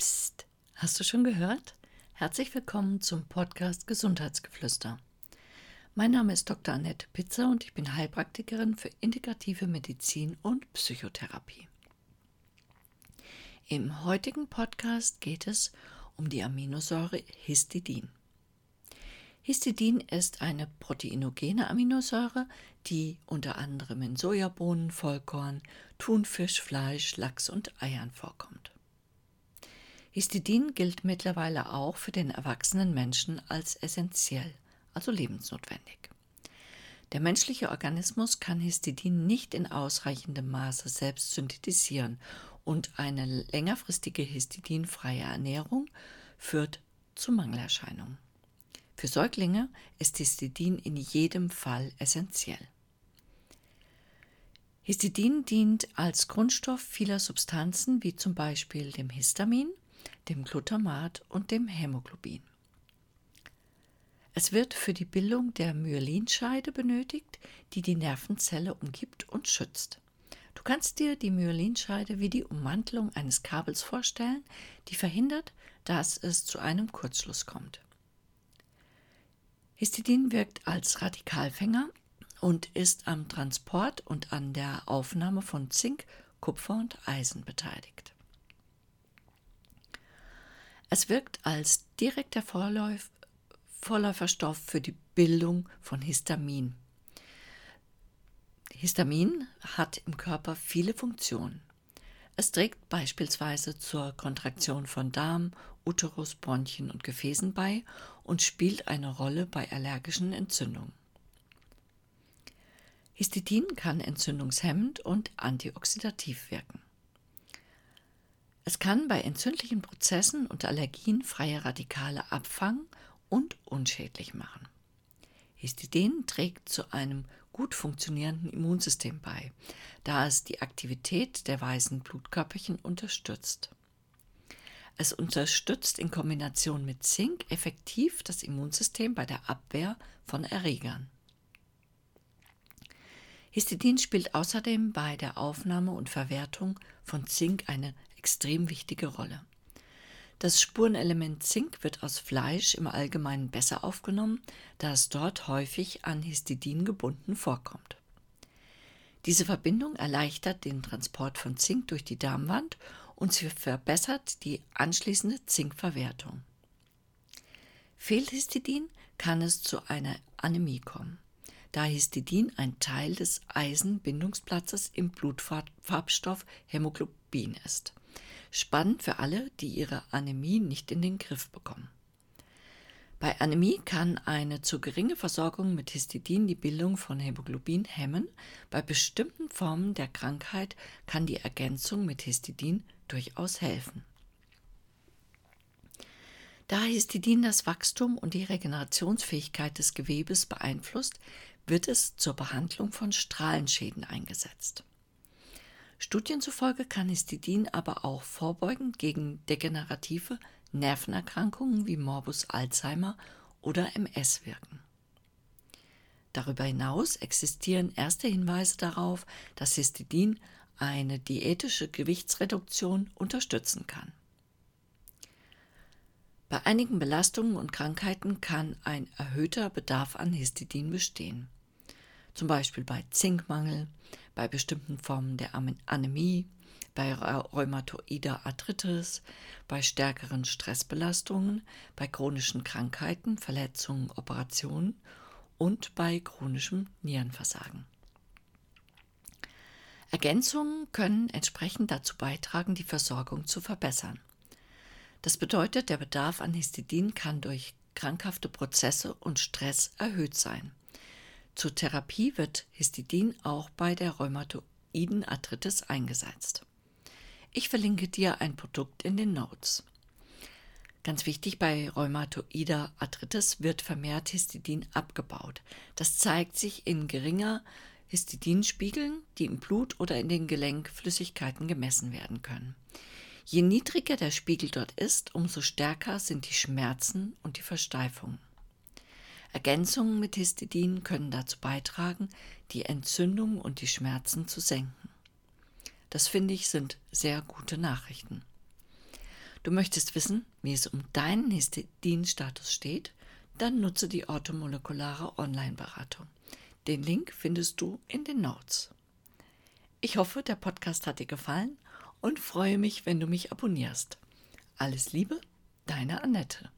Psst, hast du schon gehört? Herzlich willkommen zum Podcast Gesundheitsgeflüster. Mein Name ist Dr. Annette Pitzer und ich bin Heilpraktikerin für integrative Medizin und Psychotherapie. Im heutigen Podcast geht es um die Aminosäure Histidin. Histidin ist eine proteinogene Aminosäure, die unter anderem in Sojabohnen, Vollkorn, Thunfisch, Fleisch, Lachs und Eiern vorkommt. Histidin gilt mittlerweile auch für den erwachsenen Menschen als essentiell, also lebensnotwendig. Der menschliche Organismus kann Histidin nicht in ausreichendem Maße selbst synthetisieren und eine längerfristige histidinfreie Ernährung führt zu Mangelerscheinungen. Für Säuglinge ist Histidin in jedem Fall essentiell. Histidin dient als Grundstoff vieler Substanzen wie zum Beispiel dem Histamin, dem Glutamat und dem Hämoglobin. Es wird für die Bildung der Myelinscheide benötigt, die die Nervenzelle umgibt und schützt. Du kannst dir die Myelinscheide wie die Ummantelung eines Kabels vorstellen, die verhindert, dass es zu einem Kurzschluss kommt. Histidin wirkt als Radikalfänger und ist am Transport und an der Aufnahme von Zink, Kupfer und Eisen beteiligt. Es wirkt als direkter Vorläuf Vorläuferstoff für die Bildung von Histamin. Histamin hat im Körper viele Funktionen. Es trägt beispielsweise zur Kontraktion von Darm, Uterus, Bronchien und Gefäßen bei und spielt eine Rolle bei allergischen Entzündungen. Histidin kann entzündungshemmend und antioxidativ wirken. Es kann bei entzündlichen Prozessen und Allergien freie Radikale abfangen und unschädlich machen. Histidin trägt zu einem gut funktionierenden Immunsystem bei, da es die Aktivität der weißen Blutkörperchen unterstützt. Es unterstützt in Kombination mit Zink effektiv das Immunsystem bei der Abwehr von Erregern. Histidin spielt außerdem bei der Aufnahme und Verwertung von Zink eine extrem wichtige Rolle. Das Spurenelement Zink wird aus Fleisch im Allgemeinen besser aufgenommen, da es dort häufig an Histidin gebunden vorkommt. Diese Verbindung erleichtert den Transport von Zink durch die Darmwand und sie verbessert die anschließende Zinkverwertung. Fehlt Histidin, kann es zu einer Anämie kommen, da Histidin ein Teil des Eisenbindungsplatzes im Blutfarbstoff Hämoglobin ist. Spannend für alle, die ihre Anämie nicht in den Griff bekommen. Bei Anämie kann eine zu geringe Versorgung mit Histidin die Bildung von Hämoglobin hemmen. Bei bestimmten Formen der Krankheit kann die Ergänzung mit Histidin durchaus helfen. Da Histidin das Wachstum und die Regenerationsfähigkeit des Gewebes beeinflusst, wird es zur Behandlung von Strahlenschäden eingesetzt. Studien zufolge kann Histidin aber auch vorbeugend gegen degenerative Nervenerkrankungen wie Morbus Alzheimer oder MS wirken. Darüber hinaus existieren erste Hinweise darauf, dass Histidin eine diätische Gewichtsreduktion unterstützen kann. Bei einigen Belastungen und Krankheiten kann ein erhöhter Bedarf an Histidin bestehen zum Beispiel bei Zinkmangel, bei bestimmten Formen der Anämie, bei rheumatoider Arthritis, bei stärkeren Stressbelastungen, bei chronischen Krankheiten, Verletzungen, Operationen und bei chronischem Nierenversagen. Ergänzungen können entsprechend dazu beitragen, die Versorgung zu verbessern. Das bedeutet, der Bedarf an Histidin kann durch krankhafte Prozesse und Stress erhöht sein. Zur Therapie wird Histidin auch bei der rheumatoiden Arthritis eingesetzt. Ich verlinke dir ein Produkt in den Notes. Ganz wichtig, bei rheumatoider Arthritis wird vermehrt Histidin abgebaut. Das zeigt sich in geringer Histidinspiegeln, die im Blut oder in den Gelenkflüssigkeiten gemessen werden können. Je niedriger der Spiegel dort ist, umso stärker sind die Schmerzen und die Versteifungen. Ergänzungen mit Histidin können dazu beitragen, die Entzündung und die Schmerzen zu senken. Das finde ich sind sehr gute Nachrichten. Du möchtest wissen, wie es um deinen Histidin-Status steht? Dann nutze die orthomolekulare Online-Beratung. Den Link findest du in den Notes. Ich hoffe, der Podcast hat dir gefallen und freue mich, wenn du mich abonnierst. Alles Liebe, deine Annette.